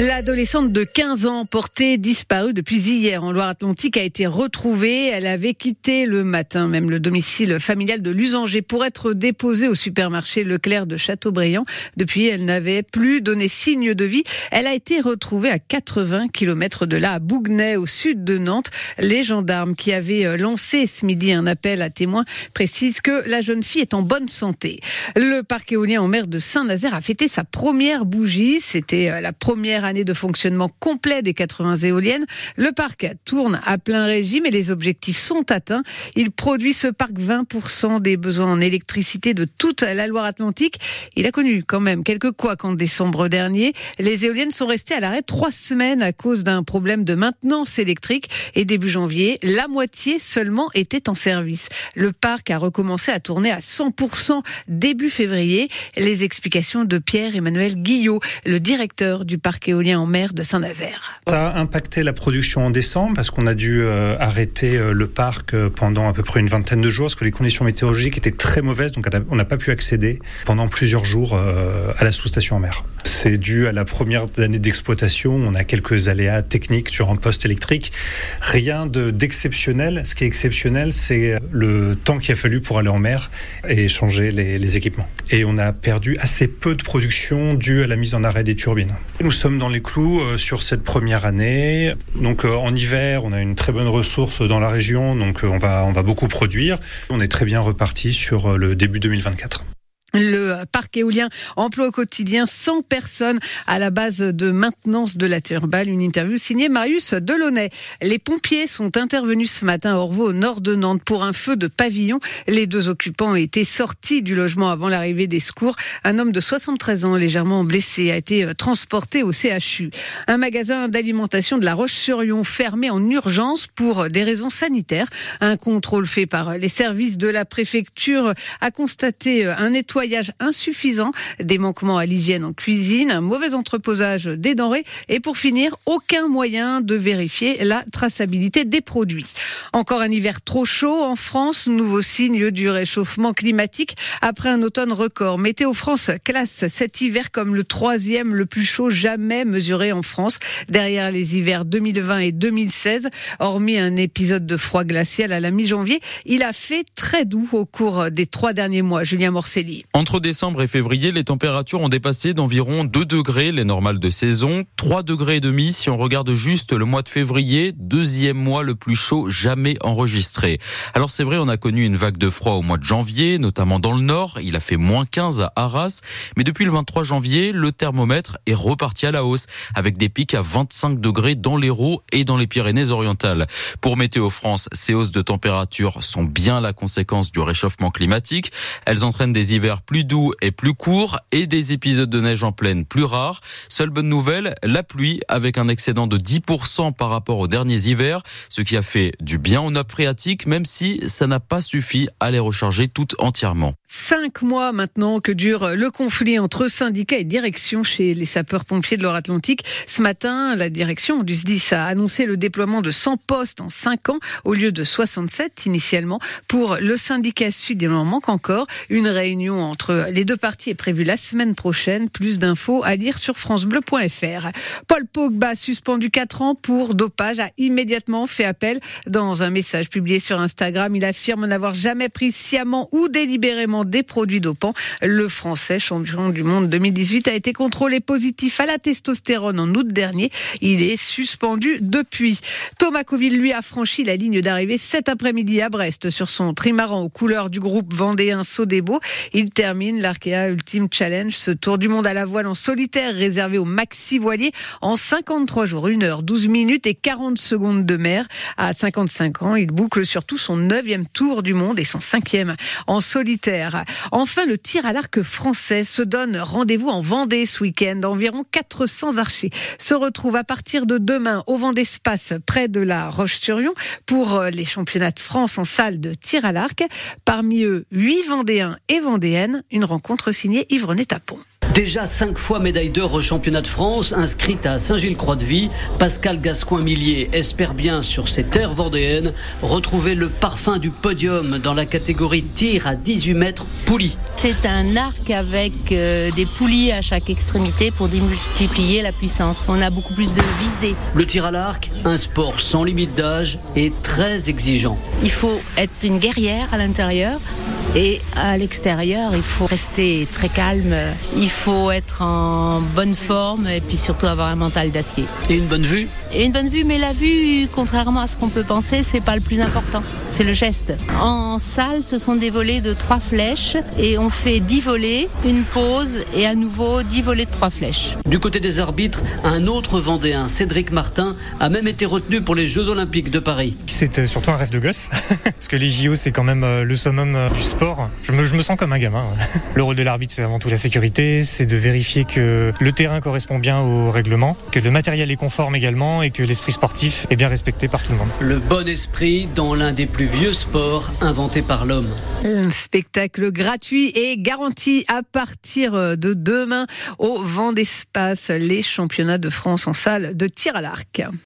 L'adolescente de 15 ans portée disparue depuis hier en Loire-Atlantique a été retrouvée. Elle avait quitté le matin même le domicile familial de Lusanger pour être déposée au supermarché Leclerc de Châteaubriand. Depuis, elle n'avait plus donné signe de vie. Elle a été retrouvée à 80 km de là, à Bougnay, au sud de Nantes. Les gendarmes qui avaient lancé ce midi un appel à témoins précisent que la jeune fille est en bonne santé. Le parc éolien en mer de Saint-Nazaire a fêté sa première bougie. C'était la première année de fonctionnement complet des 80 éoliennes. Le parc tourne à plein régime et les objectifs sont atteints. Il produit ce parc 20% des besoins en électricité de toute la Loire-Atlantique. Il a connu quand même quelques couacs en décembre dernier. Les éoliennes sont restées à l'arrêt trois semaines à cause d'un problème de maintenance électrique et début janvier, la moitié seulement était en service. Le parc a recommencé à tourner à 100% début février. Les explications de Pierre-Emmanuel Guillot, le directeur du parc éolien en mer de Saint-Nazaire. Ça a impacté la production en décembre parce qu'on a dû euh, arrêter euh, le parc euh, pendant à peu près une vingtaine de jours parce que les conditions météorologiques étaient très mauvaises, donc on n'a pas pu accéder pendant plusieurs jours à la sous-station en mer. C'est dû à la première année d'exploitation. On a quelques aléas techniques sur un poste électrique. Rien d'exceptionnel. Ce qui est exceptionnel, c'est le temps qu'il a fallu pour aller en mer et changer les, les équipements. Et on a perdu assez peu de production dû à la mise en arrêt des turbines. Nous sommes dans les clous euh, sur cette première année. Donc euh, en hiver, on a une très bonne ressource dans la région, donc euh, on va, on va beaucoup produire. On est très bien reparti sur le début 2024. Le parc éolien emploie au quotidien 100 personnes à la base de maintenance de la turbale. Une interview signée Marius Delaunay. Les pompiers sont intervenus ce matin à Orvaux, au nord de Nantes, pour un feu de pavillon. Les deux occupants été sortis du logement avant l'arrivée des secours. Un homme de 73 ans, légèrement blessé, a été transporté au CHU. Un magasin d'alimentation de la Roche-sur-Yon fermé en urgence pour des raisons sanitaires. Un contrôle fait par les services de la préfecture a constaté un nettoyage nettoyage insuffisant, des manquements à l'hygiène en cuisine, un mauvais entreposage des denrées et pour finir, aucun moyen de vérifier la traçabilité des produits. Encore un hiver trop chaud en France, nouveau signe du réchauffement climatique après un automne record. Météo France classe cet hiver comme le troisième le plus chaud jamais mesuré en France, derrière les hivers 2020 et 2016. Hormis un épisode de froid glacial à la mi-janvier, il a fait très doux au cours des trois derniers mois. Julien Morcelli. Entre décembre et février, les températures ont dépassé d'environ 2 degrés les normales de saison, 3 degrés et demi si on regarde juste le mois de février, deuxième mois le plus chaud jamais enregistré. Alors c'est vrai, on a connu une vague de froid au mois de janvier, notamment dans le nord, il a fait moins 15 à Arras, mais depuis le 23 janvier, le thermomètre est reparti à la hausse, avec des pics à 25 degrés dans l'Hérault et dans les Pyrénées-Orientales. Pour Météo France, ces hausses de température sont bien la conséquence du réchauffement climatique. Elles entraînent des hivers plus doux et plus courts et des épisodes de neige en pleine plus rares. Seule bonne nouvelle, la pluie avec un excédent de 10% par rapport aux derniers hivers, ce qui a fait du bien aux nappes phréatiques, même si ça n'a pas suffi à les recharger toutes entièrement. Cinq mois maintenant que dure le conflit entre syndicats et direction chez les sapeurs-pompiers de l'Or-Atlantique. Ce matin, la direction du SDIS a annoncé le déploiement de 100 postes en 5 ans au lieu de 67 initialement. Pour le syndicat sud, il en manque encore. Une réunion entre les deux parties est prévue la semaine prochaine. Plus d'infos à lire sur francebleu.fr. Paul Pogba, suspendu 4 ans pour dopage, a immédiatement fait appel. Dans un message publié sur Instagram, il affirme n'avoir jamais pris sciemment ou délibérément des produits dopants. Le Français, champion du monde 2018, a été contrôlé positif à la testostérone en août dernier. Il est suspendu depuis. Thomas Coville, lui, a franchi la ligne d'arrivée cet après-midi à Brest sur son trimaran aux couleurs du groupe vendéen Sodebo. Il termine l'Arkea Ultimate Challenge, ce tour du monde à la voile en solitaire réservé aux maxi voiliers en 53 jours, 1 heure, 12 minutes et 40 secondes de mer. À 55 ans, il boucle surtout son neuvième tour du monde et son cinquième en solitaire. Enfin, le tir à l'arc français se donne rendez-vous en Vendée ce week-end. Environ 400 archers se retrouvent à partir de demain au Vendée Space près de la Roche-sur-Yon pour les championnats de France en salle de tir à l'arc. Parmi eux, 8 Vendéens et Vendéennes une rencontre signée Yvonne Tapon. Déjà cinq fois médaille d'or au championnat de France, inscrite à Saint-Gilles-Croix-de-Vie, Pascal Gascoin-Millier espère bien sur ses terres vendéennes retrouver le parfum du podium dans la catégorie tir à 18 mètres poulie. C'est un arc avec euh, des poulies à chaque extrémité pour démultiplier la puissance. On a beaucoup plus de visée. Le tir à l'arc, un sport sans limite d'âge et très exigeant. Il faut être une guerrière à l'intérieur et à l'extérieur, il faut rester très calme, il faut être en bonne forme et puis surtout avoir un mental d'acier. Et une bonne vue Et une bonne vue, mais la vue, contrairement à ce qu'on peut penser, c'est pas le plus important, c'est le geste. En salle, ce sont des volets de trois flèches et on fait dix volets, une pause et à nouveau dix volets de trois flèches. Du côté des arbitres, un autre Vendéen, Cédric Martin, a même été retenu pour les Jeux Olympiques de Paris. C'était surtout un rêve de gosse, parce que les JO, c'est quand même euh, le summum euh, du sport je me, je me sens comme un gamin. Le rôle de l'arbitre, c'est avant tout la sécurité, c'est de vérifier que le terrain correspond bien au règlement, que le matériel est conforme également et que l'esprit sportif est bien respecté par tout le monde. Le bon esprit dans l'un des plus vieux sports inventés par l'homme. Un spectacle gratuit et garanti à partir de demain au vent d'espace, les championnats de France en salle de tir à l'arc.